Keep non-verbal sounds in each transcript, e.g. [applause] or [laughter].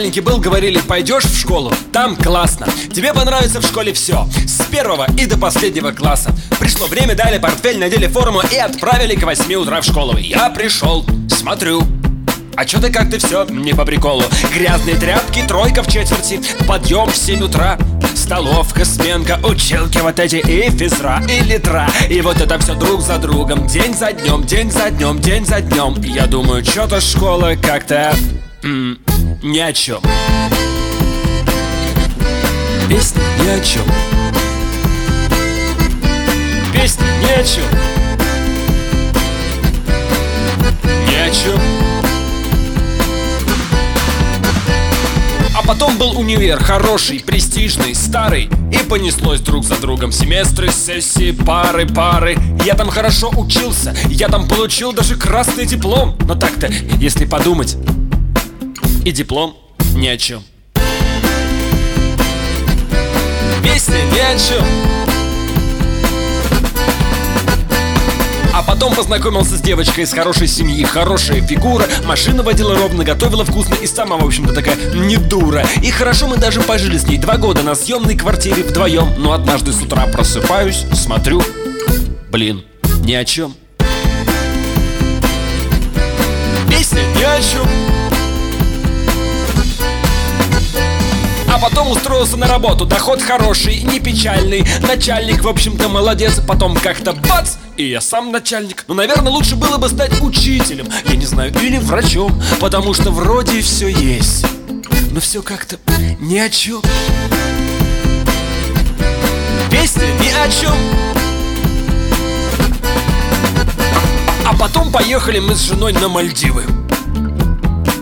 маленький был, говорили, пойдешь в школу, там классно. Тебе понравится в школе все, с первого и до последнего класса. Пришло время, дали портфель, надели форму и отправили к 8 утра в школу. Я пришел, смотрю, а чё ты как-то все не по приколу? Грязные тряпки, тройка в четверти Подъем в 7 утра Столовка, сменка, училки вот эти И физра, и литра. И вот это все друг за другом День за днем, день за днем, день за днем я думаю, что-то школа как-то Ни о чем Песня ни о чем Песня ни о чем Ни о чем А потом был универ, хороший, престижный, старый. И понеслось друг за другом Семестры, сессии, пары, пары. Я там хорошо учился Я там получил даже красный диплом. Но так-то, если подумать И диплом ни о чем Песня ни о чем А потом познакомился с девочкой из хорошей семьи, хорошая фигура, машина водила ровно, готовила вкусно и сама, в общем-то, такая не дура. И хорошо мы даже пожили с ней два года на съемной квартире вдвоем, но однажды с утра просыпаюсь, смотрю, блин, ни о чем. Песня ни о чем. Потом устроился на работу, доход хороший, не печальный. Начальник, в общем-то, молодец, потом как-то бац И я сам начальник. Ну, наверное, лучше было бы стать учителем. Я не знаю, или врачом Потому что вроде все есть. Но все как-то ни о чем Песня ни о чем А потом поехали мы с женой на Мальдивы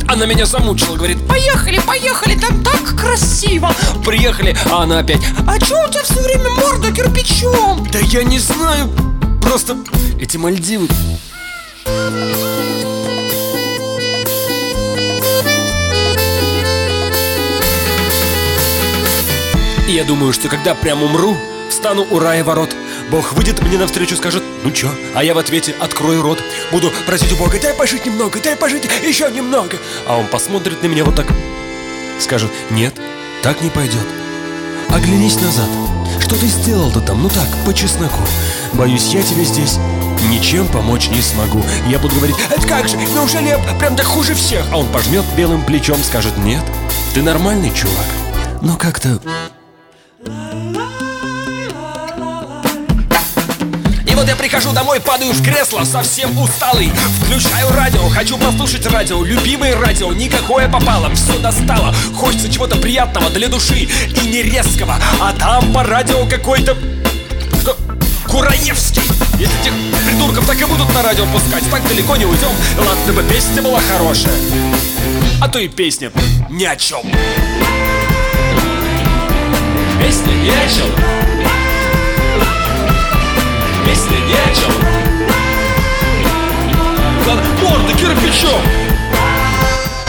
она меня замучила, говорит, поехали, поехали, там так красиво! Приехали, а она опять, а чё у тебя все время морда кирпичом? Да я не знаю, просто эти Мальдивы я думаю, что когда прям умру, встану у рая ворот Бог выйдет мне навстречу, скажет, ну чё? А я в ответе открою рот Буду просить у Бога, дай пожить немного, дай пожить еще немного А он посмотрит на меня вот так Скажет, нет, так не пойдет Оглянись назад. Что ты сделал-то там, ну так, по чесноку. Боюсь, я тебе здесь ничем помочь не смогу. Я буду говорить, это как же, неужели я прям так хуже всех? А он пожмет белым плечом, скажет, нет, ты нормальный чувак Но как-то вот я прихожу домой, падаю в кресло, совсем усталый. Включаю радио, хочу послушать радио Любимое радио, никакое попало, все достало. Хочется чего-то приятного для души и не резкого. А там по радио какой-то... Кураевский. Если этих придурков так и будут на радио пускать. Так далеко не уйдем Ладно бы песня была хорошая. А то и песня ни о чем Песня ни о чем чем Морда кирпичом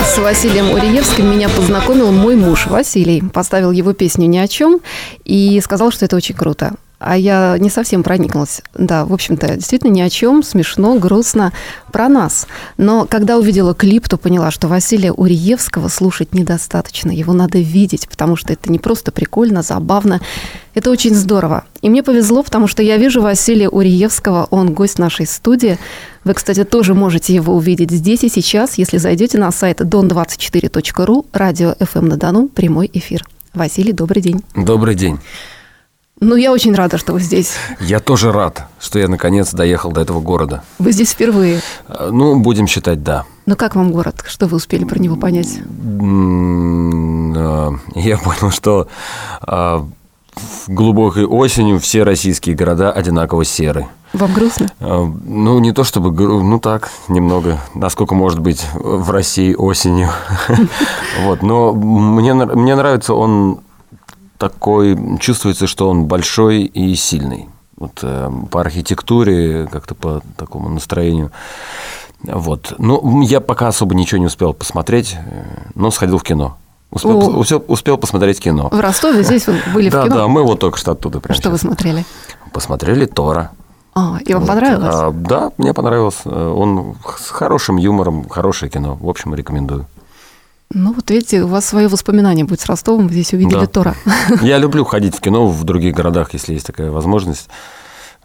с Василием Уриевским меня познакомил мой муж Василий. Поставил его песню «Ни о чем» и сказал, что это очень круто. А я не совсем прониклась. Да, в общем-то, действительно ни о чем, смешно, грустно, про нас. Но когда увидела клип, то поняла, что Василия Уриевского слушать недостаточно. Его надо видеть, потому что это не просто прикольно, забавно. Это очень здорово. И мне повезло, потому что я вижу Василия Уриевского, он гость нашей студии. Вы, кстати, тоже можете его увидеть здесь и сейчас, если зайдете на сайт don24.ru, радио FM на Дону, прямой эфир. Василий, добрый день. Добрый день. Ну, я очень рада, что вы здесь. Я тоже рад, что я наконец доехал до этого города. Вы здесь впервые? Э, ну, будем считать, да. Ну, как вам город? Что вы успели про него понять? Э, я понял, что э, глубокой осенью все российские города одинаково серы. Вам грустно? Ну, не то чтобы, ну так, немного, насколько может быть в России осенью. [laughs] Вот, но мне нравится он такой, чувствуется, что он большой и сильный. Вот э, по архитектуре, как-то по такому настроению. Вот. Ну, я пока особо ничего не успел посмотреть, э, но сходил в кино. Успел, О. успел, успел посмотреть кино. В Ростове здесь вы были да, в кино? Да, мы вот только что оттуда прям Что сейчас. вы смотрели? Посмотрели Тора. А, и вам вот. понравилось? А, да, мне понравилось. Он с хорошим юмором, хорошее кино. В общем, рекомендую. Ну, вот видите, у вас свое воспоминание будет с Ростовом, вы здесь увидели Да. Тора. [laughs] Я люблю ходить в кино в других городах, если есть такая возможность.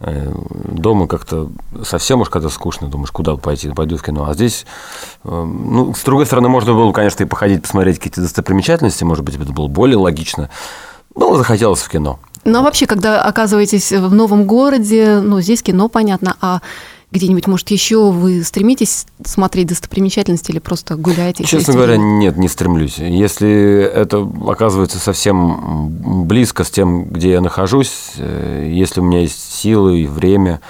Э, Дома как-то совсем уж когда скучно, думаешь, куда пойти, пойду в кино. А здесь, э, ну, с другой стороны, можно было, конечно, и походить, посмотреть какие-то достопримечательности, может быть, это было более логично. Но захотелось в кино. Ну, а вообще, когда оказываетесь в новом городе, ну, здесь кино, понятно, а где-нибудь, может, еще вы стремитесь смотреть достопримечательности или просто гуляете? Честно говоря, нет, не стремлюсь. Если это оказывается совсем близко с тем, где я нахожусь, э, если у меня есть силы и время,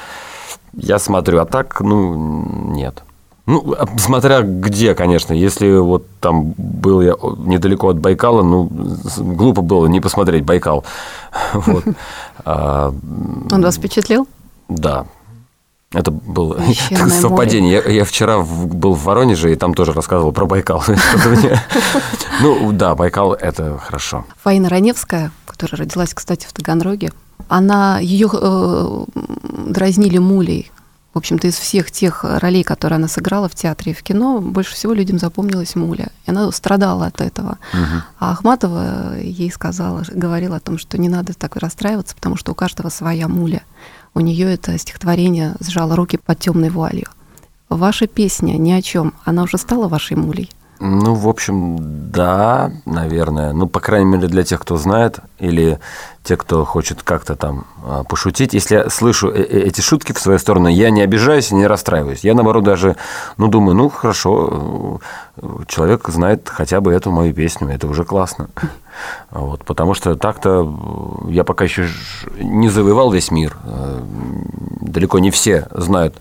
я смотрю. А так, ну, нет. Ну, а смотря где, конечно. Если вот там был я недалеко от Байкала, ну, глупо было не посмотреть Байкал. [laughs] [laughs] А, Он вас впечатлил? Да. Это было [laughs] Священное совпадение. Я, я вчера в- был в Воронеже, и там тоже рассказывал про Байкал. [laughs] [laughs] Ну, да, Байкал – это хорошо. Фаина Раневская, которая родилась, кстати, в Таганроге, она, ее э, дразнили мулей. В общем-то, из всех тех ролей, которые она сыграла в театре и в кино, больше всего людям запомнилась муля. И она страдала от этого. А Ахматова ей сказала, говорила о том, что не надо так расстраиваться, потому что у каждого своя муля. У нее это стихотворение сжало руки под темной вуалью. Ваша песня ни о чем, она уже стала вашей мулей. Ну, в общем, да, наверное. Ну, по крайней мере, для тех, кто знает, или те, кто хочет как-то там а, пошутить. Если я слышу э- э- эти шутки в свою сторону, я не обижаюсь и не расстраиваюсь. Я, наоборот, даже, ну, думаю, ну, хорошо, э, человек знает хотя бы эту мою песню, это уже классно. Вот, потому что так-то я пока еще не завоевал весь мир. Далеко не все знают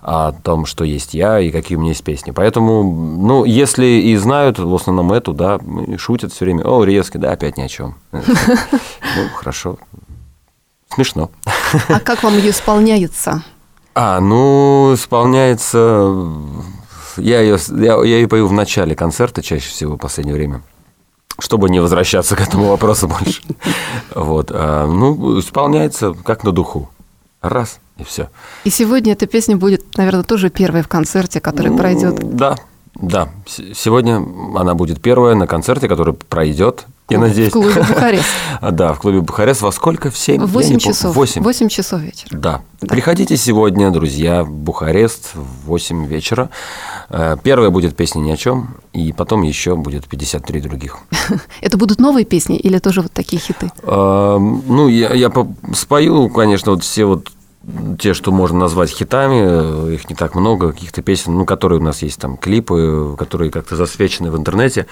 о том, что есть я и какие у меня есть песни. Поэтому, ну, если и знают, в основном эту, да, шутят все время, о, резкий, да, опять ни о чем. [laughs] Ну, хорошо. Смешно. А как вам ее исполняется? А, ну, исполняется... Я ее, я, я ее пою в начале концерта чаще всего в последнее время, чтобы не возвращаться к этому вопросу больше. [laughs] Вот. а, ну, исполняется как на духу. Раз, и все. И сегодня эта песня будет, наверное, тоже первой в концерте, который пройдет. Да, да. Сегодня она будет первая на концерте, который пройдет, я надеюсь. В клубе Бухарест. [laughs] А, Да, в клубе Бухарест. Во сколько? В 7? В 8 часов. Восемь. 8 часов вечера. Да. Приходите сегодня, друзья, в Бухарест в 8 вечера. Э, Первая будет песня ни о чем, и потом еще будет 53 других. [laughs] Это будут новые песни или тоже вот такие хиты? Эм, Ну, я, я по- спою, конечно, вот все вот те, что можно назвать хитами, э, их не так много, каких-то песен, ну, которые у нас есть там клипы, которые как-то засвечены в интернете.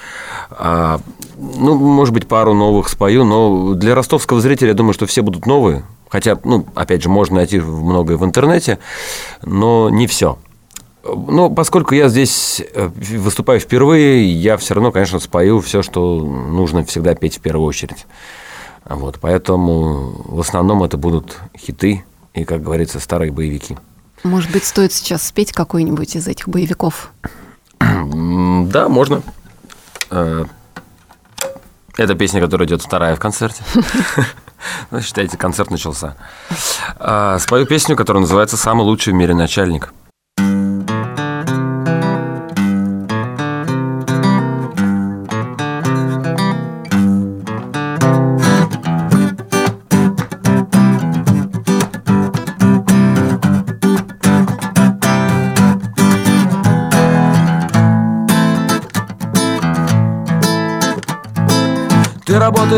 А, ну, может быть, пару новых спою, но для ростовского зрителя я думаю, что все будут новые. Хотя, ну, опять же, можно найти многое в интернете, но не все. Но поскольку я здесь э, выступаю впервые, я все равно, конечно, спою все, что нужно всегда петь в первую очередь. Вот, поэтому в основном это будут хиты и, как говорится, старые боевики. Может быть, стоит сейчас спеть какой-нибудь из этих боевиков? Да, можно. Э, Это песня, которая идет вторая в концерте. [laughs] Ну, считайте, концерт начался. А, Спою песню, которая называется «Самый лучший в мире начальник».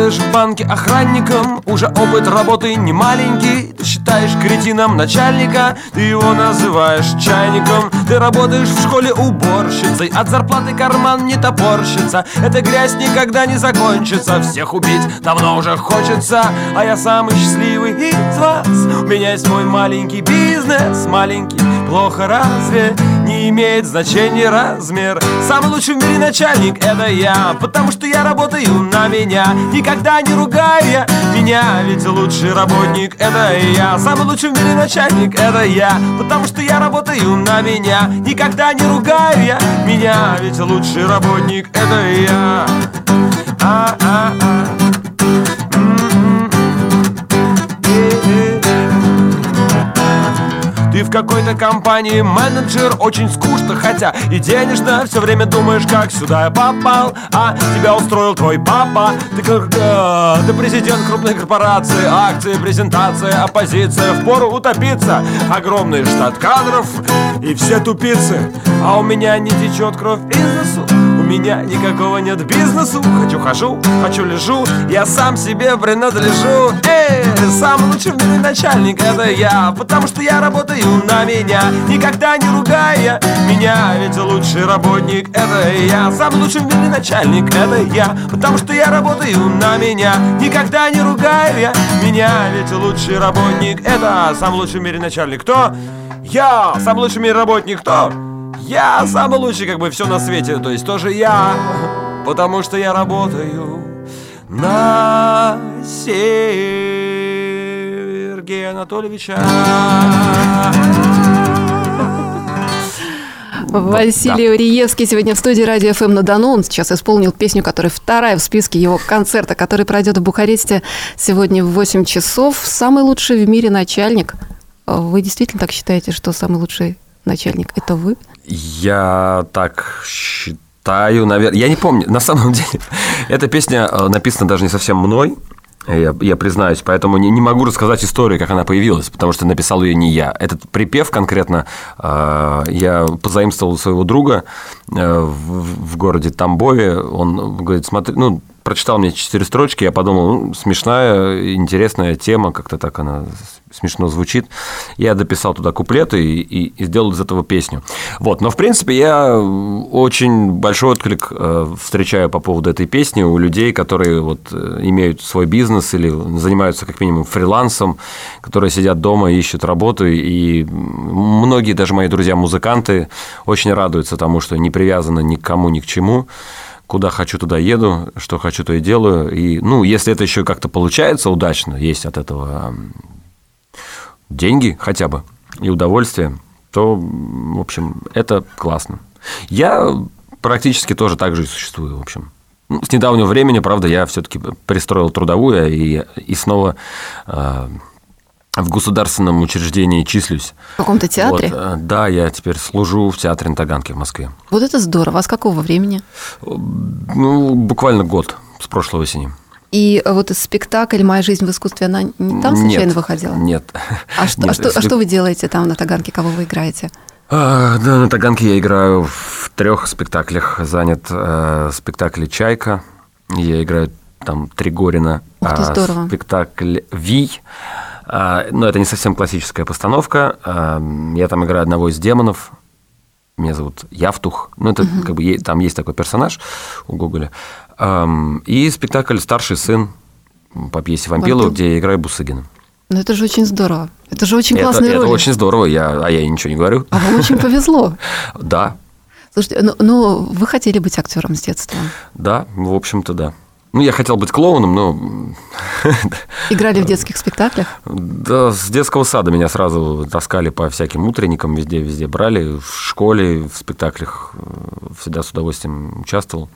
Работаешь в банке охранником Уже опыт работы не маленький. Ты считаешь кретином начальника Ты его называешь чайником. Ты работаешь в школе уборщицей От зарплаты карман не топорщится. Эта грязь никогда не закончится Всех убить давно уже хочется. А я самый счастливый из вас. У меня есть мой маленький бизнес Маленький, плохо разве Не имеет значения размер Самый лучший в мире начальник это я Потому что я работаю на меня Никогда не ругаю я меня Ведь лучший работник это я Самый лучший в мире начальник это я Потому что я работаю на меня Никогда не ругаю я меня Ведь лучший работник это я А-а-а. М-м-м. Э-э-э. Ты в в какой-то компании менеджер Очень скучно, хотя и денежно. Все время думаешь, как сюда я попал А тебя устроил твой папа. Ты да, ты президент крупной корпорации Акции, презентация, оппозиция Впору утопиться Огромный штат кадров и все тупицы А у меня не течет кровь из носу меня никакого нет бизнесу. Хочу хожу, хочу лежу Я сам себе принадлежу. Эй, самый лучший в мире начальник это я Потому что я работаю на меня Никогда не ругая меня. Ведь лучший работник это я Самый лучший в мире начальник это я Потому что я работаю на меня Никогда не ругая меня. Ведь лучший работник это Самый лучший в мире начальник. Кто? Я самый лучший в мире работник. Кто? Я самый лучший, как бы все на свете, то есть тоже я, потому что я работаю на Сергея Анатольевича. Василий Уриевский сегодня в студии Радио ФМ на Дону. Он сейчас исполнил песню, которая вторая в списке его концерта, который пройдет в Бухаресте сегодня в 8 часов. Самый лучший в мире начальник. Вы действительно так считаете, что самый лучший начальник – это вы? Я так считаю, наверное. Я не помню. На самом [laughs] деле, эта песня э, написана даже не совсем мной. Я, я признаюсь, поэтому не, не могу рассказать историю, как она появилась, потому что написал ее не я. Этот припев конкретно э, я позаимствовал у своего друга э, в, в городе Тамбове. Он говорит, смотри, ну, прочитал мне четыре строчки, я подумал, ну, смешная, интересная тема, как-то так она смешно звучит. Я дописал туда куплеты и, и, и сделал из этого песню. Вот. Но, в принципе, я очень большой отклик э, встречаю по поводу этой песни у людей, которые вот э, имеют свой бизнес или занимаются как минимум фрилансом, которые сидят дома, ищут работу. И многие, даже мои друзья-музыканты, очень радуются тому, что не привязаны ни к кому, ни к чему куда хочу, туда еду, что хочу, то и делаю. И, ну, если это еще как-то получается удачно, есть от этого деньги хотя бы и удовольствие, то, в общем, это классно. Я практически тоже так же и существую, в общем. Ну, с недавнего времени, правда, я все-таки пристроил трудовую и, и снова э, в государственном учреждении числюсь. В каком-то театре? Вот, э, да, я теперь служу в театре на Таганке в Москве. Вот это здорово. А с какого времени? Ну, буквально год, с прошлой осени. И вот спектакль «Моя жизнь в искусстве», она не там случайно нет, выходила? Нет. А что, нет, а, что, а что вы делаете там на Таганке? Кого вы играете? А, да, на Таганке я играю в трех спектаклях. Занят э, спектакль «Чайка». Я играю там Тригорина. Ух ты, а, здорово. Спектакль «Вий». А, но это не совсем классическая постановка. А, я там играю одного из демонов. Меня зовут Явтух. Ну, это угу. как бы там есть такой персонаж у Гоголя. И спектакль «Старший сын» по пьесе Вампилова, где я играю Бусыгина. Ну, это же очень здорово. Это же очень классная роль. Это очень здорово, я, а я ничего не говорю. А вам очень повезло. [laughs] Да. Слушайте, ну, ну вы хотели быть актером с детства? Да, в общем-то, да. Ну, я хотел быть клоуном, но... [laughs] Играли в детских спектаклях? Да, с детского сада меня сразу таскали по всяким утренникам, везде-везде брали. В школе, в спектаклях э, всегда с удовольствием участвовал.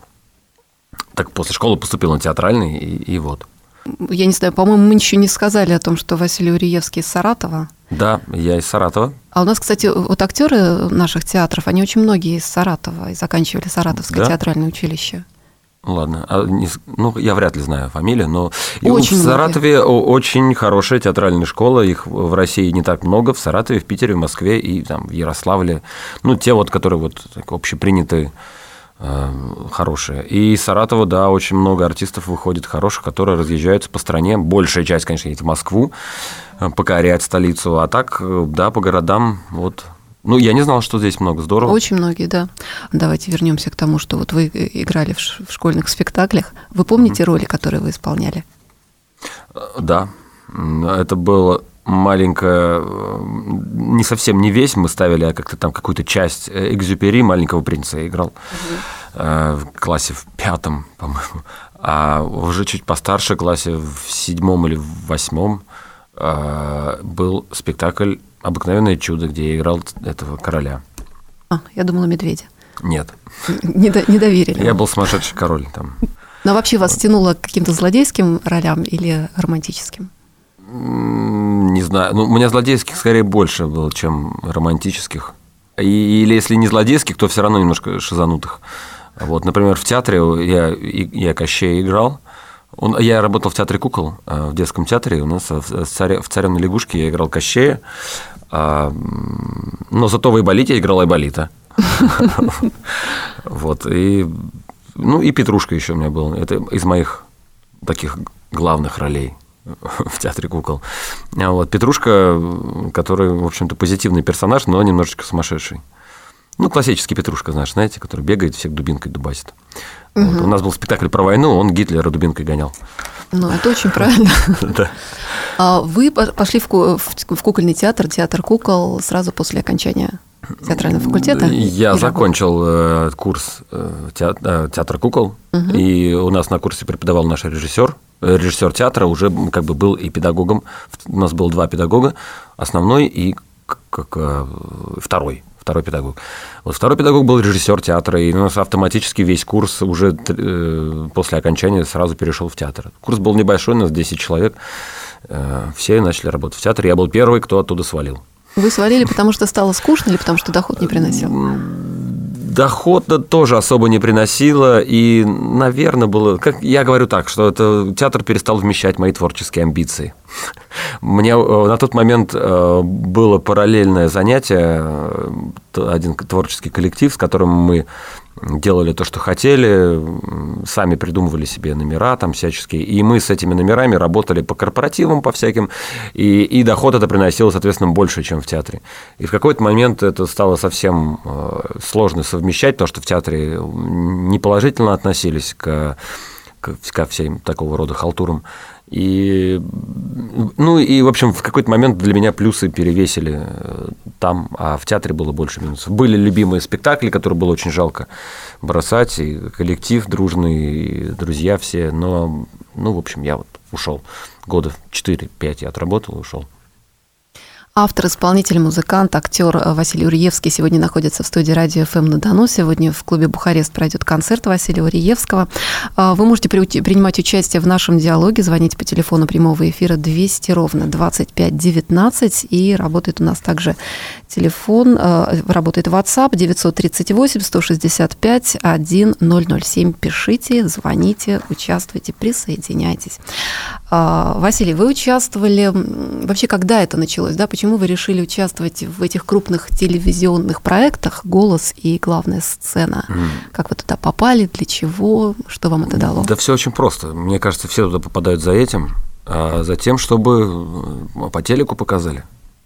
Так после школы поступил на театральный, и, и вот. Я не знаю, по-моему, мы еще не сказали о том, что Василий Уриевский из Саратова. Да, я из Саратова. А у нас, кстати, вот актеры наших театров, они очень многие из Саратова и заканчивали Саратовское да? театральное училище. Ладно, а не, ну я вряд ли знаю фамилию, но очень в Саратове многие. очень хорошая театральная школа, их в России не так много, в Саратове, в Питере, в Москве и там в Ярославле, ну те вот, которые вот общепринятые Э, хорошие. И из Саратова, да, очень много артистов выходит хороших, которые разъезжаются по стране. Большая часть, конечно, едет в Москву, э, покорять столицу. А так, э, да, по городам, вот ну, я не знал, что здесь много. Здорово. Очень многие, да. Давайте вернемся к тому, что вот вы играли в школьных спектаклях. Вы помните mm-hmm. роли, которые вы исполняли? Да. Это было маленькая, не совсем не весь мы ставили, а как-то там какую-то часть Экзюпери маленького принца я играл угу. в классе в пятом, [laughs] по-моему. А уже чуть постарше классе в седьмом или в восьмом э, был спектакль «Обыкновенное чудо», где я играл этого короля. А, я думала, медведя. Нет. Не, до, не доверили. Я был сумасшедший король там. Но вообще вас тянуло к каким-то злодейским ролям или романтическим? не знаю. Ну, у меня злодейских скорее больше было, чем романтических. Или если не злодейских, то все равно немножко шизанутых. Вот, например, в театре я, я Кощей играл. Он, я работал в театре кукол, э, в детском театре. У нас в, царе, в «Царевной лягушке» я играл Кощея. Но зато в Айболите я играл Айболита. [laughs] Вот. И, ну, и Петрушка еще у меня был. Это из моих таких главных ролей [laughs] в театре кукол. А вот Петрушка, который, в общем-то, позитивный персонаж, но немножечко сумасшедший. Ну, классический Петрушка, знаешь, знаете, который бегает, всех дубинкой дубасит. Угу. Вот. У нас был спектакль про войну, он Гитлера дубинкой гонял. Ну, это очень правильно. [laughs] Да. А вы пошли в кукольный театр, театр кукол сразу после окончания театрального факультета? Я закончил э, курс э, театра кукол, и у нас на курсе преподавал наш режиссер. Режиссер театра уже как бы был и педагогом. У нас было два педагога, основной и как, э, второй второй педагог. Вот второй педагог был режиссер театра, и у нас автоматически весь курс уже э, после окончания сразу перешел в театр. Курс был небольшой, у нас 10 человек, э, все начали работать в театре. Я был первый, кто оттуда свалил. Вы свалили, потому что стало скучно или потому что доход не приносил? Доход тоже особо не приносило, и, наверное, было... Как я говорю так, что это, театр перестал вмещать мои творческие амбиции. Мне э, на тот момент э, было параллельное занятие, э, один творческий коллектив, с которым мы делали то, что хотели, сами придумывали себе номера там всяческие, и мы с этими номерами работали по корпоративам, по всяким, и, и доход это приносило, соответственно, больше, чем в театре. И в какой-то момент это стало совсем э, сложно совмещать, потому что в театре неположительно относились к, ко всем такого рода халтурам. И, ну и, в общем, в какой-то момент для меня плюсы перевесили э, там, а в театре было больше минусов. Были любимые спектакли, которые было очень жалко бросать, и коллектив дружный, и друзья все, но, ну, в общем, я вот ушел. Года 4-5 я отработал и ушел. Автор, исполнитель, музыкант, актер Василий Уриевский сегодня находится в студии радио ФМ на Дону. Сегодня в клубе «Бухарест» пройдет концерт Василия Уриевского. А, вы можете принимать участие в нашем диалоге, звонить по телефону прямого эфира 200 ровно 25 19 и работает у нас также телефон, а, работает WhatsApp 938 165 1007. Пишите, звоните, участвуйте, присоединяйтесь. А, Василий, вы участвовали, вообще когда это началось, да, почему вы решили участвовать в этих крупных телевизионных проектах «Голос» и «Главная сцена»? Mm. Как вы туда попали, для чего, что вам это дало? Да все очень просто. Мне кажется, все туда попадают за этим, а за тем, чтобы э, по телеку показали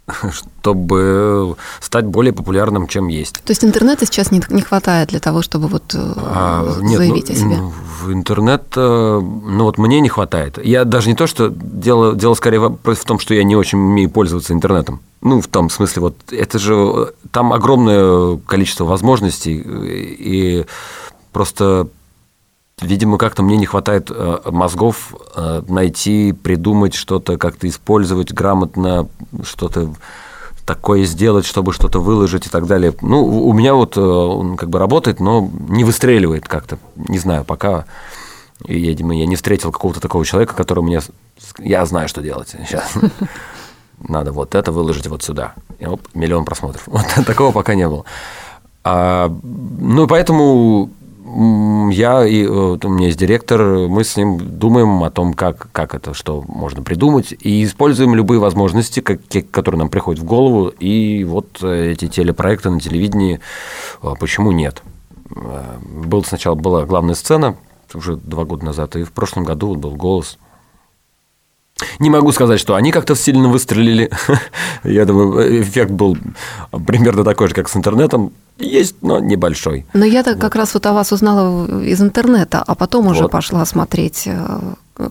[laughs] чтобы стать более популярным, чем есть. То есть интернета сейчас не, не хватает для того, чтобы вот э, а, нет, заявить ну, о себе? В интернет, э, ну вот мне не хватает. Я даже не то, что дело, дело скорее в том, что я не очень умею пользоваться интернетом. Ну, в том смысле, вот это же там огромное количество возможностей, и просто Видимо, как-то мне не хватает э, мозгов э, найти, придумать что-то, как-то использовать грамотно, что-то такое сделать, чтобы что-то выложить и так далее. Ну, у меня вот э, он как бы работает, но не выстреливает как-то. Не знаю, пока я, я не встретил какого-то такого человека, который мне... Я знаю, что делать сейчас. [laughs] Надо вот это выложить вот сюда. И оп, миллион просмотров. [laughs] Вот такого пока не было. А, ну, поэтому я и э, у меня есть директор, мы с ним думаем о том, как, как это, что можно придумать, и используем любые возможности, как, которые нам приходят в голову, и вот э, эти телепроекты на телевидении, а почему нет? Э, был сначала была главная сцена, уже два года назад, и в прошлом году был голос. Не могу сказать, что они как-то сильно выстрелили. [laughs] Я думаю, эффект был примерно такой же, как с интернетом. Есть, но небольшой. Но я так как раз вот о вас узнала из интернета, а потом вот. уже пошла смотреть э,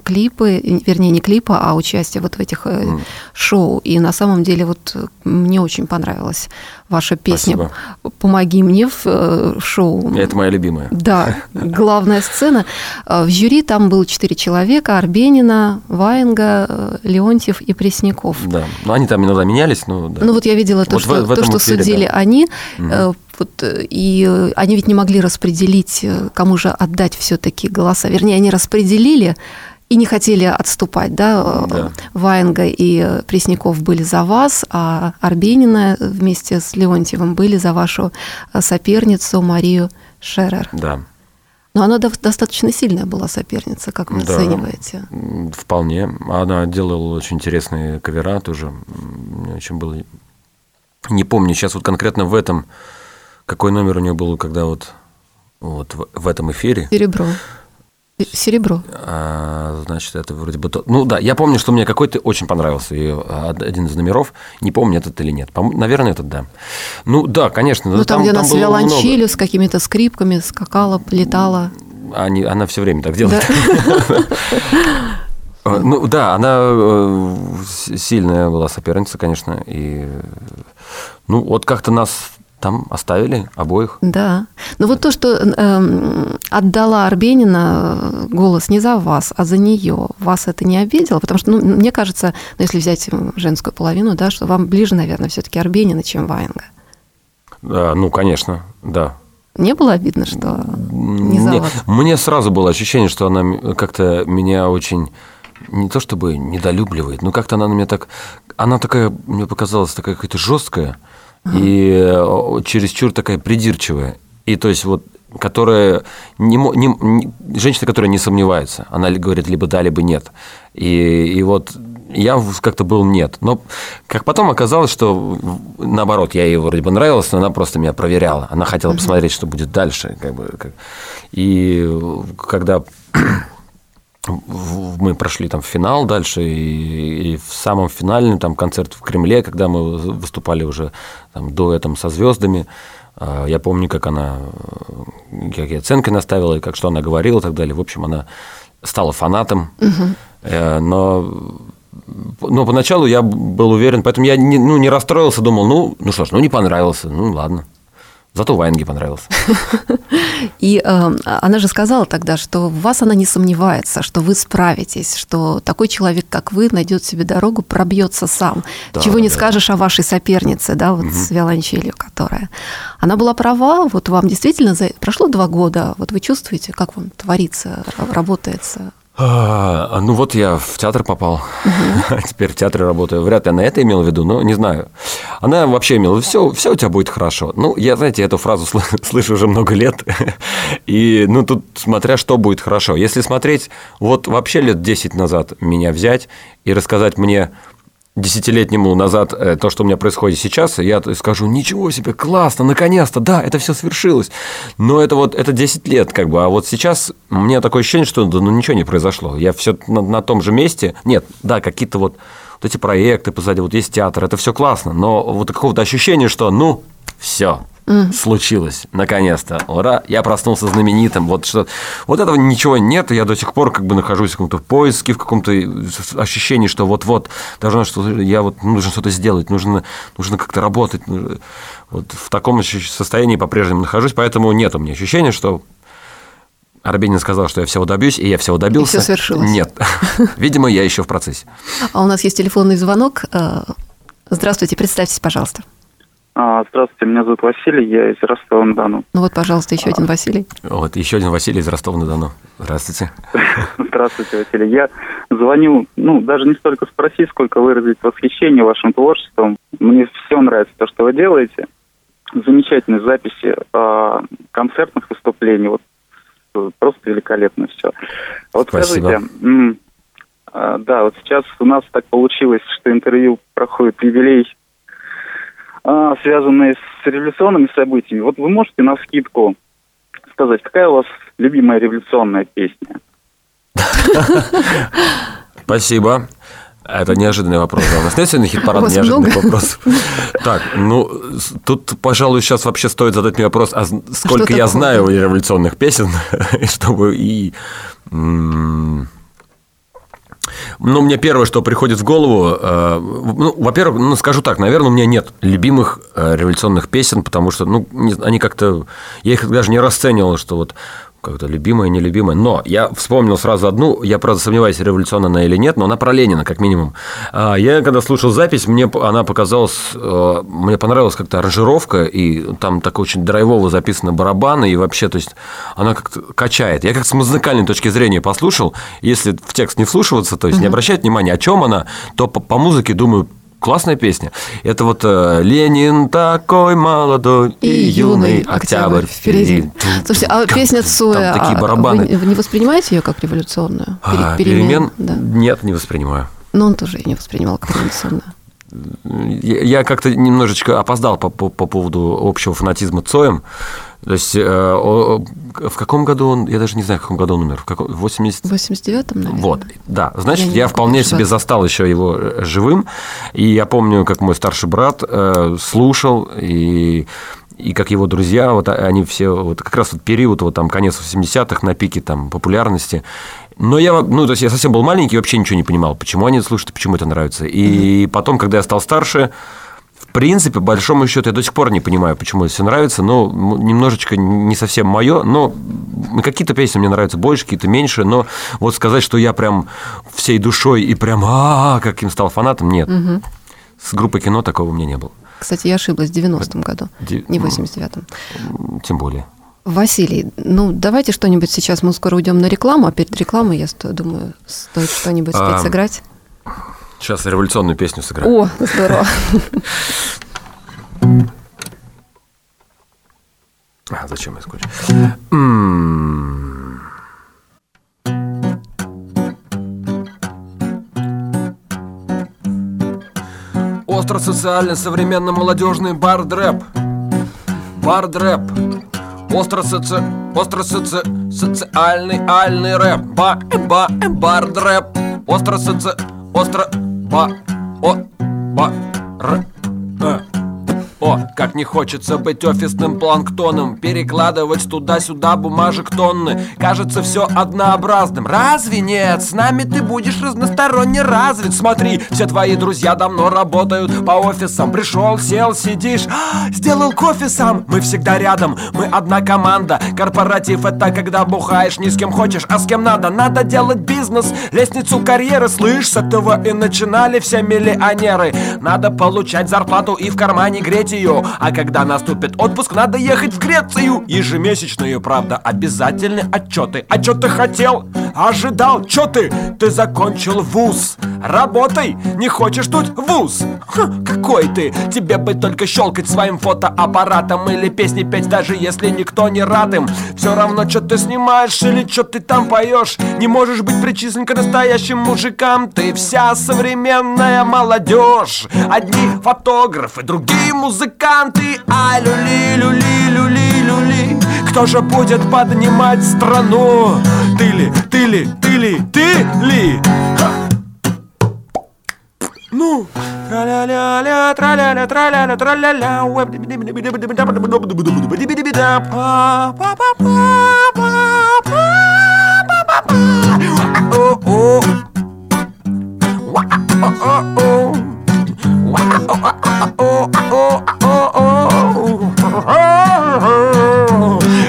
клипы, вернее, не клипы, а участие вот в этих mm. шоу. И на самом деле вот мне очень понравилась ваша песня Спасибо. «Помоги мне» в э, шоу. Это моя любимая. Да, главная сцена. В жюри там было четыре человека. Арбенина, Ваенга, Леонтьев и Пресняков. Да, но они там иногда менялись. Но, да. Ну вот я видела то, вот что, в, в то, что эфире, судили да. они. Угу. Вот, и они ведь не могли распределить, кому же отдать все-таки голоса. Вернее, они распределили, и не хотели отступать, да? Да. Ваенга и Пресняков были за вас, а Арбенина вместе с Леонтьевым были за вашу соперницу Марию Шерер. Да. Но она достаточно сильная была соперница, как вы Да. оцениваете? Вполне. Она делала очень интересные кавера тоже. Мне очень было... Не помню сейчас вот конкретно в этом, какой номер у нее был, когда вот, вот в этом эфире. Серебро. Серебро. А, значит, это вроде бы... то- Ну да, я помню, что мне какой-то очень понравился ее один из номеров. Не помню, этот или нет. По- Наверное, этот да. Ну да, конечно. Ну, там, где она с много. с какими-то скрипками скакала, летала. Они, она все время так делает. [laughs] Ну да, она э, сильная была соперница, конечно. И ну вот как-то нас там оставили обоих. Да. Но вот то, что эм, отдала Арбенина э, голос не за вас, а за нее, вас это не обидело? Потому что, ну, мне кажется, ну, если взять женскую половину, да, что вам ближе, наверное, все-таки Арбенина, чем Ваенга. Да, ну конечно, да. Не было обидно, что не за Мне, вас? мне сразу было ощущение, что она как-то меня очень не то чтобы недолюбливает, но как-то она на меня так, она такая, мне показалась такая какая-то жесткая и э, чересчур такая придирчивая. И то есть вот которая не, не- не- женщина, которая не сомневается, она говорит либо да, либо нет. И, и вот я как-то был нет. Но как потом оказалось, что наоборот, я ей вроде бы нравилась, но она просто меня проверяла. Она хотела посмотреть, что будет дальше. Как бы, как- И когда мы прошли там в финал дальше, и, и в самом финале там концерт в Кремле, когда мы выступали уже там, дуэтом со звездами, а, я помню, как она, э, какие оценки наставила, и как что она говорила и так далее. В общем, она стала фанатом, Э, но но поначалу я был уверен, поэтому я не, ну, не расстроился, думал, ну, ну что ж, ну не понравился, ну ладно. Зато Ваенге понравился. [laughs] И э, она же сказала тогда, что в вас она не сомневается, что вы справитесь, что такой человек, как вы, найдет себе дорогу, пробьется сам. Да, Чего не да. скажешь о вашей сопернице, да, вот с виолончелью, которая. Она была права, вот вам действительно за... прошло два года, вот вы чувствуете, как вам творится, ра- работается? А, ну вот я в театр попал. [laughs] Теперь в театре работаю. Вряд ли она это имела в виду, но не знаю. Она вообще имела все, все у тебя будет хорошо. Ну, я, знаете, эту фразу сл- [laughs] слышу уже много лет. [laughs] И, ну, тут смотря что будет хорошо. Если смотреть, вот вообще лет 10 назад меня взять и рассказать мне десятилетнему назад э, то, что у меня происходит сейчас, я скажу, ничего себе, классно, наконец-то, да, это все свершилось. Но это вот, это 10 лет как бы, а вот сейчас у меня такое ощущение, что ну, ничего не произошло. Я все на, на том же месте. Нет, да, какие-то вот, вот эти проекты позади, вот есть театр, это все классно, но вот какого-то ощущения, что, ну, все, случилось, наконец-то, ура, я проснулся знаменитым, вот что, вот этого ничего нет, я до сих пор как бы нахожусь в каком-то поиске, в каком-то ощущении, что вот-вот должно что я вот нужно что-то сделать, нужно, нужно как-то работать, вот в таком состоянии по-прежнему нахожусь, поэтому нет у меня ощущения, что Арбенин сказал, что я всего добьюсь, и я всего добился. всё свершилось. Нет. [laughs] Видимо, я еще в процессе. А у нас есть телефонный звонок. Э, Здравствуйте, представьтесь, пожалуйста. А, Здравствуйте, меня зовут Василий, я из Ростова-на-Дону. Ну вот, пожалуйста, еще один Василий. Вот еще один Василий из Ростова-на-Дону. Здравствуйте. [laughs] Здравствуйте, Василий. Я звоню, ну, даже не столько спросить, сколько выразить восхищение вашим творчеством. Мне все нравится то, что вы делаете. Замечательные записи а, концертных выступлений. Вот просто великолепно все. Вот Спасибо. скажите, а, да, вот сейчас у нас так получилось, что интервью проходит юбилей, а, связанный с революционными событиями. Вот вы можете на скидку сказать, какая у вас любимая революционная песня? [laughs] Спасибо. Это неожиданный вопрос. Да. У нас нет сегодня хит-парад [laughs] вас неожиданных много? вопросов. [laughs] Так, ну, тут, пожалуй, сейчас вообще стоит задать мне вопрос, а сколько я знаю революционных песен, [laughs] чтобы и... Ну, мне первое, что приходит в голову, э, ну, во-первых, ну, скажу так, наверное, у меня нет любимых э, революционных песен, потому что, ну, не- они как-то, я их даже не расценивал, что вот как-то любимая, нелюбимая. Но я вспомнил сразу одну, я, правда, сомневаюсь, революционная она или нет, но она про Ленина, как минимум. А, я, когда слушал запись, мне она показалась, э, мне понравилась как-то аранжировка, и там так очень драйвово записаны барабаны, и вообще, то есть, она как-то качает. Я как с музыкальной точки зрения послушал, если в текст не вслушиваться, то есть, не обращать внимания, о чем она, то по, по музыке, думаю, Классная песня. Это вот э, «Ленин такой молодой и, и юный октябрь, октябрь впереди». Слушайте, а песня Цоя, Там такие а, а барабаны. Вы не воспринимаете ее как революционную? А, перемен? Перемен? Да. Нет, не воспринимаю. Но он тоже ее не воспринимал как революционную. Я как-то немножечко опоздал по, по, по поводу общего фанатизма Цоем. То есть э, о, в каком году он, я даже не знаю, в каком году он умер, в каком, 80... 89-м, наверное. Вот, да. Значит, я, я вполне себе застал еще его э, живым. И я помню, как мой старший брат э, слушал и и как его друзья, вот а, они все, вот как раз вот период, вот там конец 80-х, на пике там популярности. Но я, ну, то есть я совсем был маленький и вообще ничего не понимал, почему они это слушают, почему это нравится. И mm-hmm. потом, когда я стал старше, в принципе, большому счету, я до сих пор не понимаю, почему это все нравится, ну, но немножечко не совсем мое, но какие-то песни мне нравятся больше, какие-то меньше, но вот сказать, что я прям всей душой и прям а, а, а каким стал фанатом, нет. Угу. С группой кино такого у меня не было. Кстати, я ошиблась, в 90-м году, Ди... не в 89-м. Тем более. Василий, ну давайте что-нибудь сейчас, мы скоро уйдем на рекламу, а перед рекламой, я думаю, стоит что-нибудь а, спеть сыграть. Сейчас революционную песню сыграю. О, ну здорово. А, зачем я скотч? Остро социально современно молодежный бард рэп. Бард рэп. Остро соци... Остро соци... Социальный альный рэп. Ба... Э, ба... Э, бард рэп. Остро соци... Остро... 我我我。О, как не хочется быть офисным планктоном Перекладывать туда-сюда бумажек тонны. Кажется все однообразным. Разве нет? С нами ты будешь разносторонне развит. Смотри, все твои друзья давно работают по офисам. Пришел, сел, сидишь. А, сделал кофе сам. Мы всегда рядом, мы одна команда. Корпоратив это когда бухаешь ни с кем хочешь, а с кем надо. Надо делать бизнес, лестницу карьеры. Слышь, с этого и начинали все миллионеры. Надо получать зарплату и в кармане греть пенсию А когда наступит отпуск, надо ехать в Грецию. Ежемесячные, правда, обязательны отчеты. А чё ты хотел? Ожидал, чё ты? Ты закончил вуз. Работай, не хочешь тут? Вуз. Ха, какой ты? Тебе бы только щелкать своим фотоаппаратом Или песни петь, даже если никто не рад им. Все равно, что ты снимаешь или что ты там поешь Не можешь быть причислен к настоящим мужикам. Ты вся современная молодежь. Одни фотографы, другие музыканты музыканты, а люли, люли, люли, люли. Кто же будет поднимать страну? Ты ли, ты ли, ты ли, ты ли? Ха! Ну, траля-ля-ля, траля-ля, траля-ля, траля-ля, веб, Oh, oh, oh.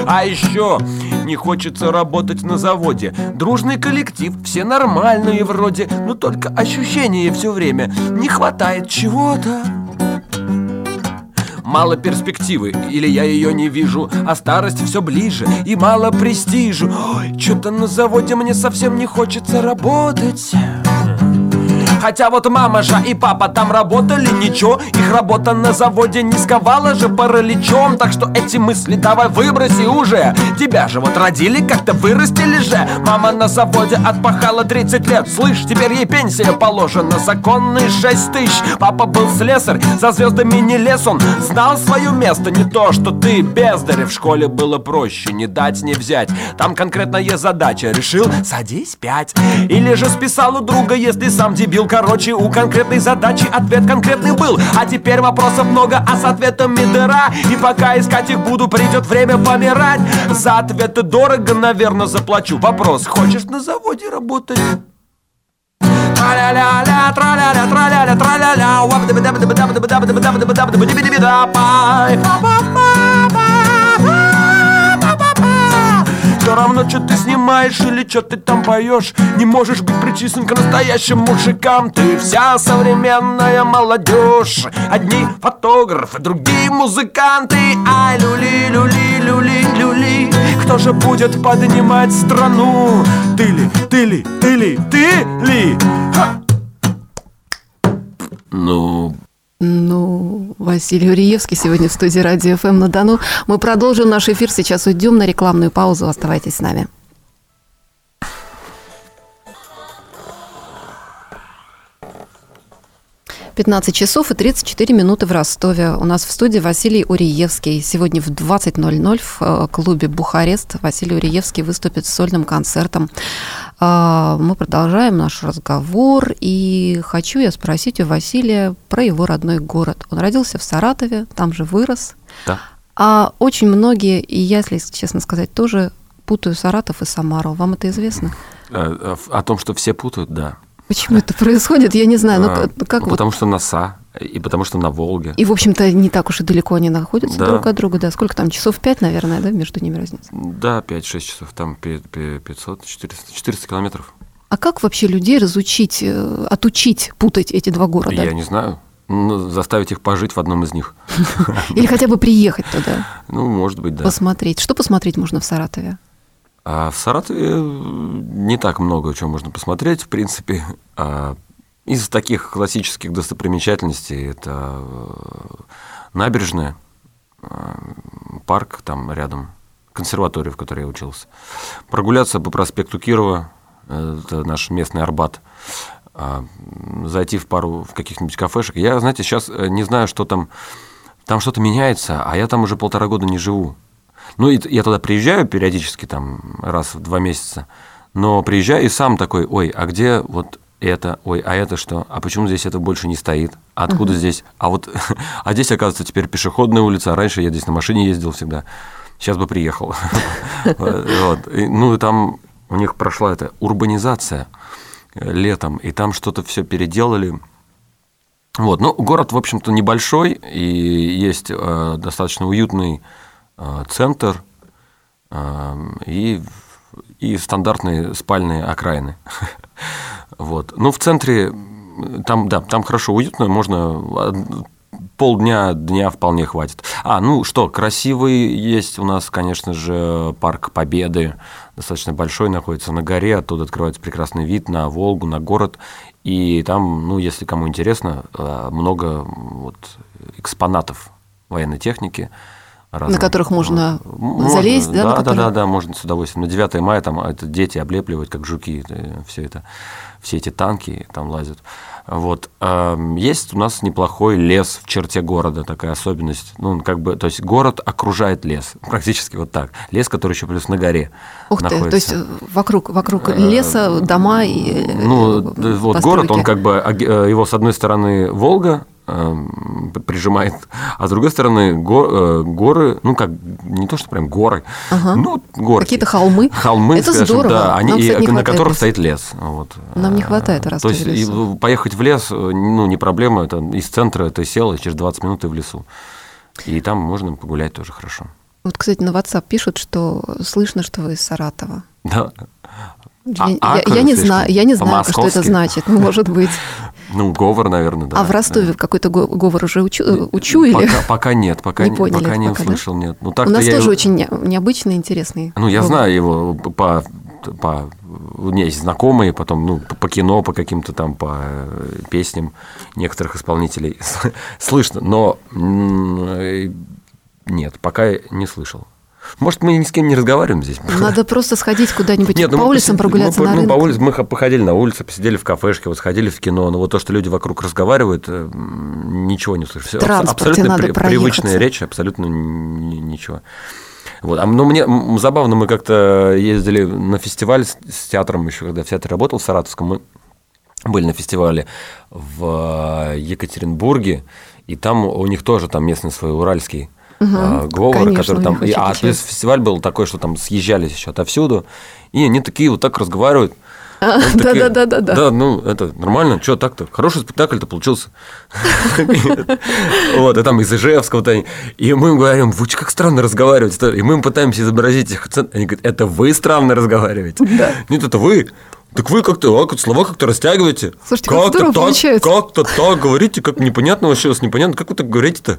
А еще не хочется работать на заводе. Дружный коллектив, все нормальные вроде, но только ощущение все время. Не хватает чего-то мало перспективы, или я ее не вижу, а старость все ближе и мало престижу. Ой, что-то на заводе мне совсем не хочется работать. Хотя вот мама же и папа там работали, ничего. Их работа на заводе не сковала же параличом. Так что эти мысли давай выброси уже. Тебя же вот родили, как-то вырастили же. Мама на заводе отпахала 30 лет. Слышь, теперь ей пенсия положена Законные 6 тысяч. Папа был слесарь, за звездами не лез он. Знал свое место, не то, что ты бездарь. В школе было проще, не дать, не взять. Там конкретная задача. Решил, садись пять. Или же списал у друга, если сам дебил короче, у конкретной задачи ответ конкретный был. А теперь вопросов много, а с ответами дыра. И пока искать их буду, придет время помирать. За ответы дорого, наверное, заплачу. Вопрос, хочешь на заводе работать? Траля-ля-ля, траля-ля, траля-ля, траля-ля, все равно, что ты снимаешь или что ты там поешь Не можешь быть причислен к настоящим мужикам Ты вся современная молодежь Одни фотографы, другие музыканты Ай, люли, люли, люли, люли Кто же будет поднимать страну? Ты ли, ты ли, ты ли, ты ли? Ха! Ну, Ну, Василий Уриевский сегодня в студии Радио ФМ на Дону. Мы продолжим наш эфир. Сейчас уйдем на рекламную паузу. Оставайтесь с нами. Пятнадцать часов и 34 минуты в Ростове. У нас в студии Василий Уриевский. Сегодня в 20.00 в э, клубе «Бухарест» Василий Уриевский выступит с сольным концертом. А, Мы продолжаем наш разговор, и хочу я спросить у Василия про его родной город. Он родился в Саратове, там же вырос. да. А очень многие, и я, если честно сказать, тоже путаю Саратов и Самару. Вам это известно? Э, э, О том, что все путают, да. Почему это происходит, я не знаю. Ну, А, как, ну, вот? Потому что носа, и потому что на Волге. И, в общем-то, не так уж и далеко они находятся Да. друг от друга. Да, сколько там, часов пять, наверное, да, между ними разница? Да, 5-6 часов, там пе- пе- 500, 400, 400 километров. А как вообще людей разучить, э, отучить путать эти два города? Я не знаю. Ну, заставить их пожить в одном из них. [laughs] Или хотя бы приехать туда, Ну, может быть, да. посмотреть. Что посмотреть можно в Саратове? А в Саратове э, не так много чего можно посмотреть, в принципе. А Из таких классических достопримечательностей это э, набережная, э, парк там рядом, консерватория, в которой я учился. Прогуляться по проспекту Кирова, это наш местный Арбат, а, зайти в пару в каких-нибудь кафешек. Я, знаете, сейчас не знаю, что там, там что-то меняется, а я там уже полтора года не живу. Ну, и я туда приезжаю периодически, там, раз в два месяца, но приезжаю и сам такой, ой, а где вот это, ой, а это что? А почему здесь это больше не стоит? Откуда здесь? А вот, [laughs] а здесь, оказывается, теперь пешеходная улица, а раньше я здесь на машине ездил всегда. Сейчас бы приехал. [laughs] Ну, и там у них прошла эта урбанизация э, летом, и там что-то все переделали. Вот, ну, город, в общем-то, небольшой, и есть э, достаточно уютный центр э, и, и стандартные спальные окраины. [laughs] Вот. Ну, в центре, там, да, там хорошо, уютно, можно од- полдня, дня вполне хватит. А, ну что, красивый есть у нас, конечно же, парк Победы, достаточно большой, находится на горе, оттуда открывается прекрасный вид на Волгу, на город, и там, ну, если кому интересно, э, много вот экспонатов военной техники. Разных. которых можно Вот. залезть, да, на Да, да, которые- да, да, можно с удовольствием. На 9 мая там это дети облепливают, как жуки, все это, все эти танки там лазят. Вот. Эм, Есть у нас неплохой лес в черте города, такая особенность. Ну, как бы, то есть город окружает лес, [laughs] практически вот так. Лес, который еще плюс на горе Ух ты, находится. то есть э, вокруг, вокруг леса, дома и э, Ну, да, вот город, он постройки. как бы, э, его с одной стороны Волга прижимает, а с другой стороны го- э, горы, ну как, не то, что прям горы, Ага. ну горки. Какие-то холмы. Холмы, Это скажем, здорово. да, они, Нам, и- кстати, на которых леса. стоит лес. Вот. Нам не хватает в То Ростове есть в- поехать в лес, э, ну, не проблема, это из центра ты сел, и через 20 минут ты в лесу. И там можно погулять тоже хорошо. Вот, кстати, на WhatsApp пишут, что слышно, что вы из Саратова. Да. Я, А- я- я не знаю, я не знаю, что это значит. Может быть. [laughs] Ну, говор, наверное, да. а в Ростове какой-то го- говор уже учу, э, учуяли? Пока, пока нет, пока Не поняли пока не пока, да? услышал, нет. Ну, У так-то нас тоже его- очень не- необычный, интересный. Ну, я говор. знаю его по, по... У меня есть знакомые, потом, ну, по, кино, по каким-то там, по э, песням некоторых исполнителей [laughs] слышно, но э, нет, пока не слышал. Может, мы ни с кем не разговариваем здесь? Надо просто сходить куда-нибудь Нет, по ну, мы улицам, прогуляться мы, на ну, рынок. по улице, мы походили на улице, посидели в кафешке, вот сходили в кино, но вот то, что люди вокруг разговаривают, э, ничего не слышишь. Всё В транспорте абсолютно надо при- привычная речь, абсолютно ни- ничего. Вот. А, но мне м, забавно, мы как-то ездили на фестиваль с, с театром еще, когда в театре работал в Саратовском, мы были на фестивале в э, Екатеринбурге, и там у них тоже там местный свой уральский э, говор, Конечно, который там... и- а плюс фестиваль был такой, что там съезжались еще отовсюду, и они такие вот так разговаривают, [laughs] Да-да-да-да. Да, ну, это нормально, что так-то? Хороший спектакль-то получился. [laughs] Вот, и там из Ижевского-то. И мы им говорим, вы как странно разговариваете. И мы им пытаемся изобразить их акцент. Они говорят, это вы странно разговариваете. Нет, это вы. Так вы как-то а, слова как-то растягиваете. Слушайте, как здорово так, получается. Как-то так говорите, как непонятно вообще, вас непонятно. Как вы так говорите-то?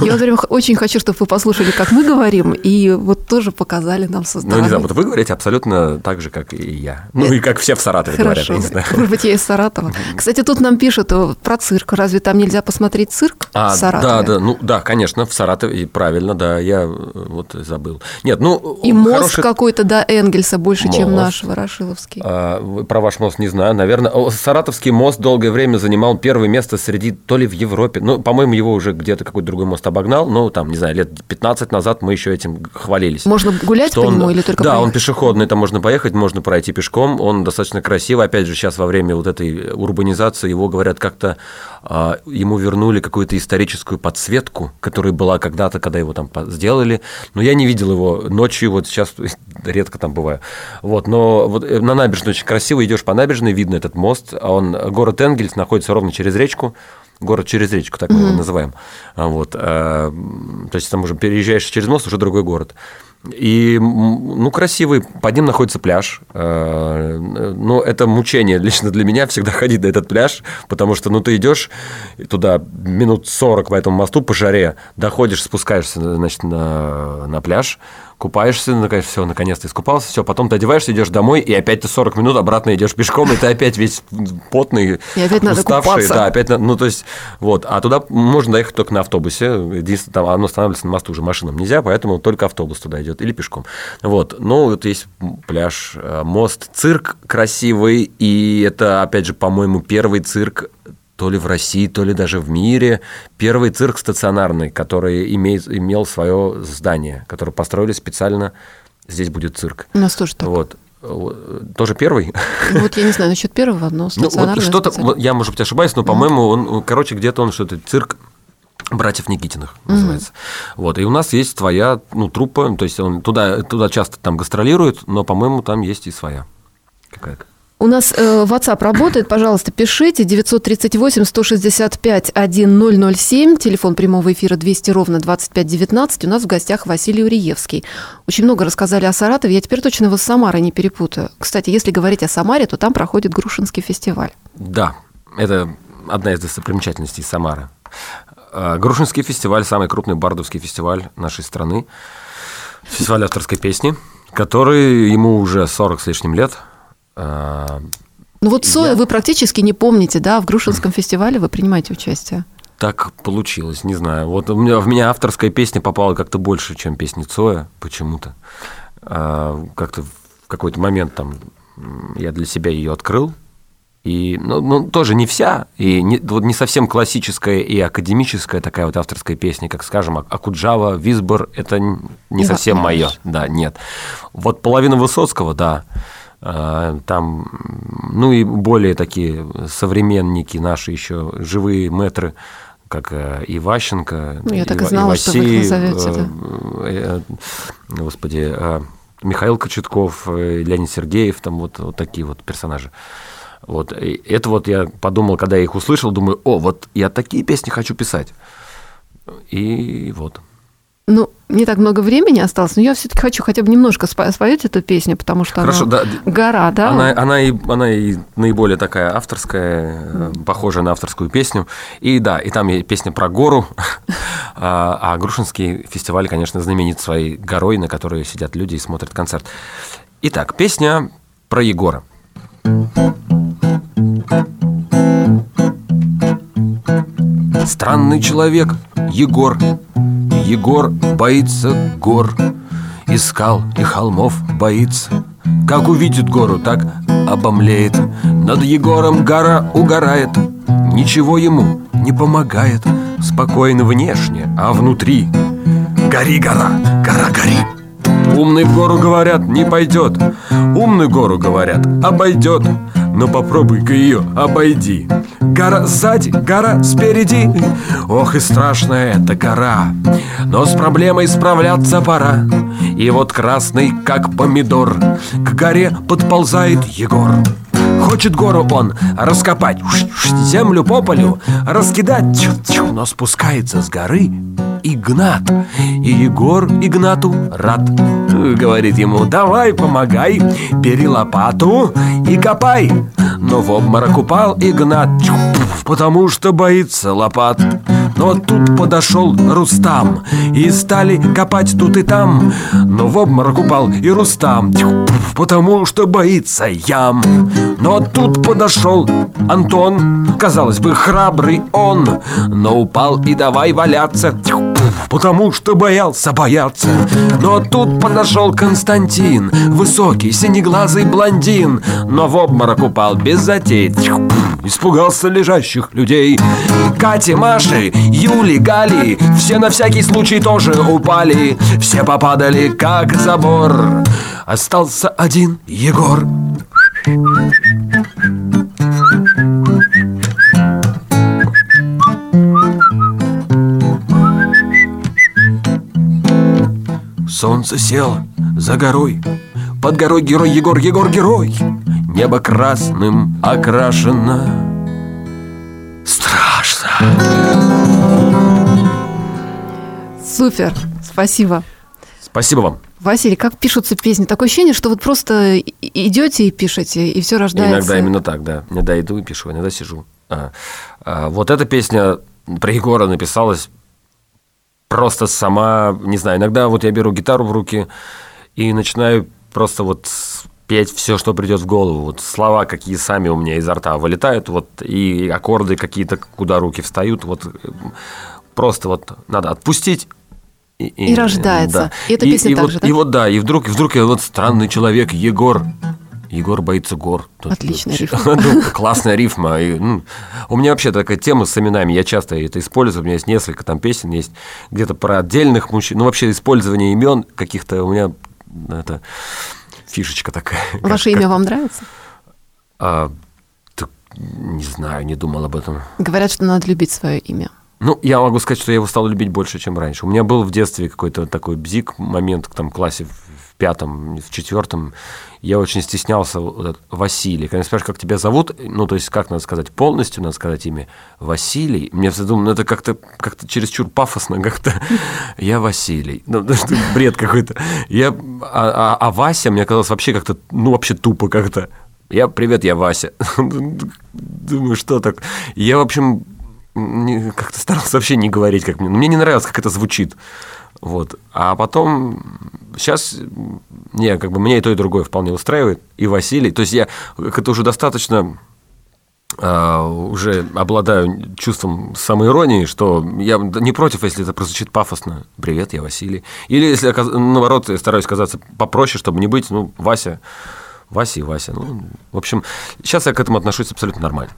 Я вот очень хочу, чтобы вы послушали, как мы говорим, и вот тоже показали нам со Ну, стороны. не знаю, вот вы говорите абсолютно так же, как и я. Ну, и как все в Саратове говорят, Хорошо. знаю. Может быть, я из Саратова. Кстати, тут нам пишут э, про цирк. Разве там нельзя посмотреть цирк А, в Саратове? да, да, ну да, конечно, в Саратове, правильно, да, я э, вот забыл. Нет, ну И мост хороший- какой-то до Энгельса больше, чем Мост. наш Ворошиловский. А, про ваш мост не знаю, наверное. Саратовский мост долгое время занимал первое место среди то ли в Европе. Ну, по-моему, его уже где-то какой-то другой мост обогнал. Ну, там, не знаю, лет 15 назад мы еще этим хвалились. Можно гулять Что по он- нему или только Да, он проехать? пешеходный, там можно поехать, можно пройти пешком, он достаточно красивый. Опять же, сейчас во время вот этой урбанизации его, говорят, как-то а, ему вернули какую-то историческую подсветку, которая была когда-то, когда его там сделали. Но я не видел его ночью, вот сейчас [laughs] редко там бываю. Вот, но вот э, на набережной очень красиво, идешь по набережной, видно этот мост, а он, город Энгельс находится ровно через речку, город через речку, так мы его называем. А Вот, м, то есть там уже переезжаешь через мост, уже другой город. И, ну, красивый. Под ним находится пляж. Э, Ну, это мучение лично для меня всегда [laughs] ходить на этот пляж, потому что, ну, ты идешь туда минут 40 по этому мосту по жаре, доходишь, спускаешься, значит, на, на пляж, купаешься, наконец, все, наконец-то искупался, все, потом ты одеваешься, идешь домой, и опять ты 40 минут обратно идешь пешком, и ты опять весь потный, И опять надо уставший, купаться. да, опять, ну, то есть, вот, а туда можно доехать только на автобусе, единственное, там оно останавливается на мосту уже машинам нельзя, поэтому только автобус туда идет или пешком, вот, ну, вот есть пляж, э, мост, цирк красивый, и это, опять же, по-моему, первый цирк то ли в России, то ли даже в мире, первый цирк стационарный, который имеет, имел свое здание, которое построили специально, здесь будет цирк. У нас тоже так. Вот. Вот. Тоже первый? Ну, Вот я не знаю насчет первого, но [laughs] Ну, стационарный. вот что-то, я, может быть, ошибаюсь, но, по-моему, он, короче, где-то он что-то, цирк братьев Никитиных называется. Вот, и у нас есть своя, ну, труппа, то есть он туда, туда часто там гастролирует, но, по-моему, там есть и своя какая-то. У нас э, WhatsApp работает, пожалуйста, пишите 938-165-1007, телефон прямого эфира 200 ровно 2519. У нас в гостях Василий Уриевский. Очень много рассказали о Саратове, я теперь точно его с Самарой не перепутаю. Кстати, если говорить о Самаре, то там проходит Грушинский фестиваль. Да, это одна из достопримечательностей Самары. А, Грушинский фестиваль – самый крупный бардовский фестиваль нашей страны. Фестиваль авторской песни, который ему уже 40 с лишним лет. А, Ну вот Соя Я- вы практически не помните, да, в Грушинском фестивале вы принимаете участие. Так получилось, не знаю. Вот у меня, в меня авторская песня попала как-то больше, чем песни Цоя, почему-то. А, как-то в какой-то момент там я для себя ее открыл. И, ну, ну, тоже не вся, и не, вот не совсем классическая и академическая такая вот авторская песня, как, скажем, А- Акуджава, Висбор, это не Не совсем мое. Да, нет. Вот половина Высоцкого, да, А, там, ну и более такие современники наши еще, живые метры, как э, Иващенко, Ну, я так и знала, что вы их назовете, да. э, э, господи, э, Михаил Кочетков, э, Леонид Сергеев, там вот, вот такие вот персонажи. Вот. И это вот я подумал, когда я их услышал, думаю, о, вот я такие песни хочу писать. И вот. Ну, не так много времени осталось, но я все-таки хочу хотя бы немножко спо- споете эту песню, потому что Хорошо, она да. гора, да? Она, она, и, она и наиболее такая авторская, э, похожая на авторскую песню. И да, и там есть песня про гору. [laughs] А, а Грушинский фестиваль, конечно, знаменит своей горой, на которой сидят люди и смотрят концерт. Итак, песня про Егора. Странный человек Егор. Егор боится гор. И скал, и холмов боится. Как увидит гору, так обомлеет. Над Егором гора угорает. Ничего ему не помогает. Спокойно внешне, а внутри. Гори, гора, гора, гори. Умный в гору, говорят, не пойдет. Умный гору, говорят, обойдет Но попробуй-ка ее обойди. Гора сзади, гора спереди. Ох и страшная эта гора. Но с проблемой справляться пора. И вот красный, как помидор К горе подползает Егор Хочет гору он раскопать Землю по полю раскидать. Но спускается с горы Игнат И Егор Игнату рад. Говорит ему, давай, помогай Бери лопату и копай Но в обморок упал Игнат. Потому что боится лопат но тут подошел Рустам. И стали копать тут и там. Но в обморок упал и Рустам. Потому что боится ям. Но тут подошел Антон. Казалось бы, храбрый он. Но упал и давай валяться. Потому что боялся бояться. Но тут подошел Константин. Высокий, синеглазый блондин. Но в обморок упал без затей Испугался лежащих людей. Кати, Маши, Юли, Гали Все на всякий случай тоже упали. Все попадали как забор. Остался один Егор. Солнце село за горой Под горой герой Егор, Егор герой Небо красным окрашено Страшно Супер, спасибо. Спасибо вам. Василий, как пишутся песни? Такое ощущение, что вот просто идете и пишете, и все рождается. Иногда именно так, да. Иногда иду и пишу, иногда сижу. А, а, вот эта песня про Егора написалась просто сама, не знаю, иногда вот я беру гитару в руки и начинаю просто вот петь все, что придет в голову. Вот слова, какие сами у меня изо рта вылетают, вот и аккорды какие-то, куда руки встают, вот просто вот надо отпустить. И, и, и рождается. Да. И эта песня и, и вот, да? И вот да, и вдруг, и вдруг я вот странный человек, Егор, Егор боится гор. Отличная рифма. [laughs] Ну, классная рифма. И, ну, у меня вообще такая тема с именами. Я часто это использую. У меня есть несколько там песен, есть где-то про отдельных мужчин. Ну, вообще использование имен каких-то у меня это фишечка такая. [laughs] Ваше как, имя как... вам нравится? А, так, не знаю, не думал об этом. Говорят, что надо любить свое имя. Ну, я могу сказать, что я его стал любить больше, чем раньше. У меня был в детстве какой-то такой бзик момент, там, в классе в пятом, в четвертом. Я очень стеснялся вот, Василий. Когда спрашиваешь, как тебя зовут, ну, то есть, как надо сказать полностью, надо сказать имя Василий. Мне думаю, ну, это как-то как чересчур пафосно, как-то [laughs] я Василий. Ну, [laughs] бред какой-то. Я, а, а, а Вася мне казалось вообще как-то, ну, вообще тупо как-то. Я, привет, я Вася. [laughs] Думаю, что так? Я, в общем, как-то старался вообще не говорить, как мне. Мне не нравилось, как это звучит. Вот. А потом, сейчас, не, как бы меня и то, и другое вполне устраивает. И Василий. То есть я это уже достаточно Uh, уже обладаю чувством самоиронии, что я не против, если это прозвучит пафосно. Привет, я Василий. Или если, наоборот, я стараюсь казаться попроще, чтобы не быть, ну, Вася, Вася и Вася. Ну, в общем, сейчас я к этому отношусь абсолютно нормально.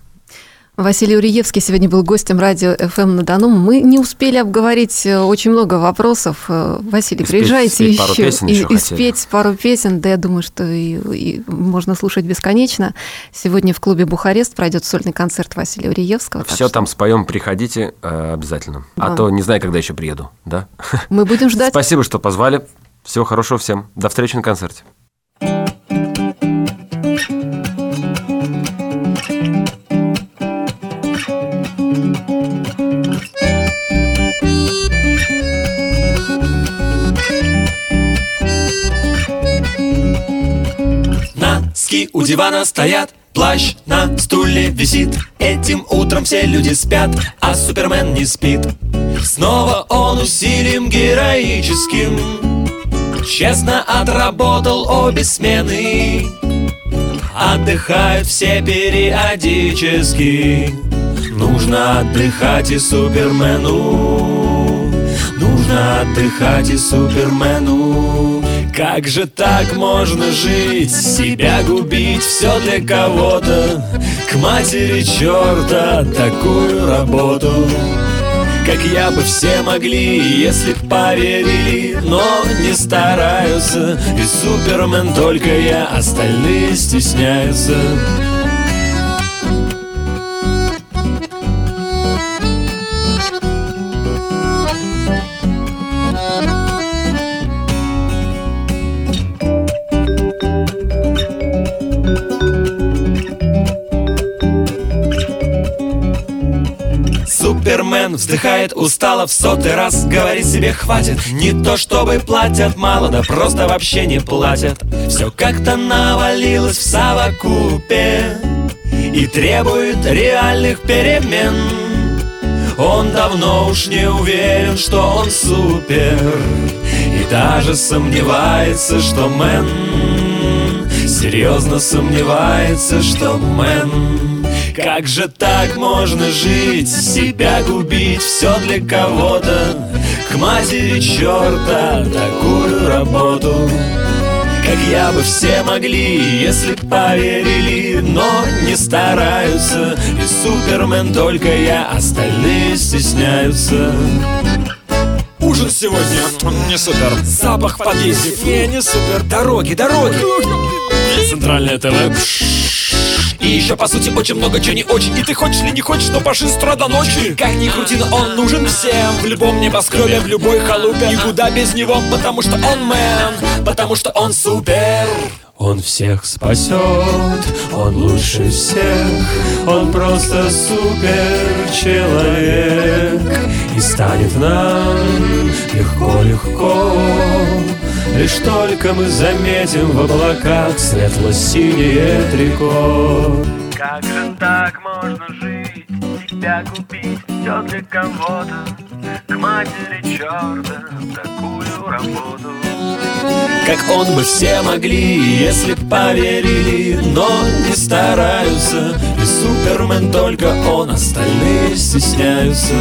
Василий Уриевский сегодня был гостем радио FM на Дону. Мы не успели обговорить э, очень много вопросов. Э, Василий, и приезжайте спеть, еще, пару и, еще и спеть пару песен. Да, я думаю, что и, и можно слушать бесконечно. Сегодня в клубе Бухарест пройдет сольный концерт Василия Уриевского. Все там споем, приходите э, обязательно. А да. А то не знаю, когда еще приеду. Да? Мы будем ждать. [laughs] Спасибо, что позвали. Всего хорошего всем. До встречи на концерте. Носки у дивана стоят, плащ на стуле висит. Этим утром все люди спят, а Супермен не спит. Снова он усилием героическим. Честно отработал обе смены. Отдыхают все периодически. Нужно отдыхать и Супермену. Нужно отдыхать и Супермену как же так можно жить, себя губить, все для кого-то? К матери черта такую работу. Как я бы все могли, если б поверили Но не стараются, и Супермен только я Остальные стесняются вздыхает устало в сотый раз Говорит себе хватит Не то чтобы платят мало, да просто вообще не платят. Все как-то навалилось в совокупе И требует реальных перемен. Он давно уж не уверен, что он супер. И даже сомневается, что мэн. Серьезно сомневается, что мэн Как же так можно жить, себя губить Все для кого-то? К матери черта такую работу. Как я бы все могли, если б поверили Но не стараются. И Супермен только я, остальные стесняются. Ужин сегодня. Не супер. Запах в подъезде. Не, не супер. Дороги, дороги. Центральное ТВ и еще, по сути, очень много чего не очень. И ты хочешь или не хочешь, но паши с до ночи. Как ни крути, но он нужен всем. В любом небоскребе, в любой халупе. Никуда без него, потому что он мэн. Потому что он супер он всех спасет, он лучше всех, он просто супер человек и станет нам легко-легко. Лишь только мы заметим в облаках светло-синее трико. Как же так можно жить, себя купить, все для кого-то, к матери черта такую работу. Как он бы все могли, если б поверили Но не стараются. И Супермен только он, остальные стесняются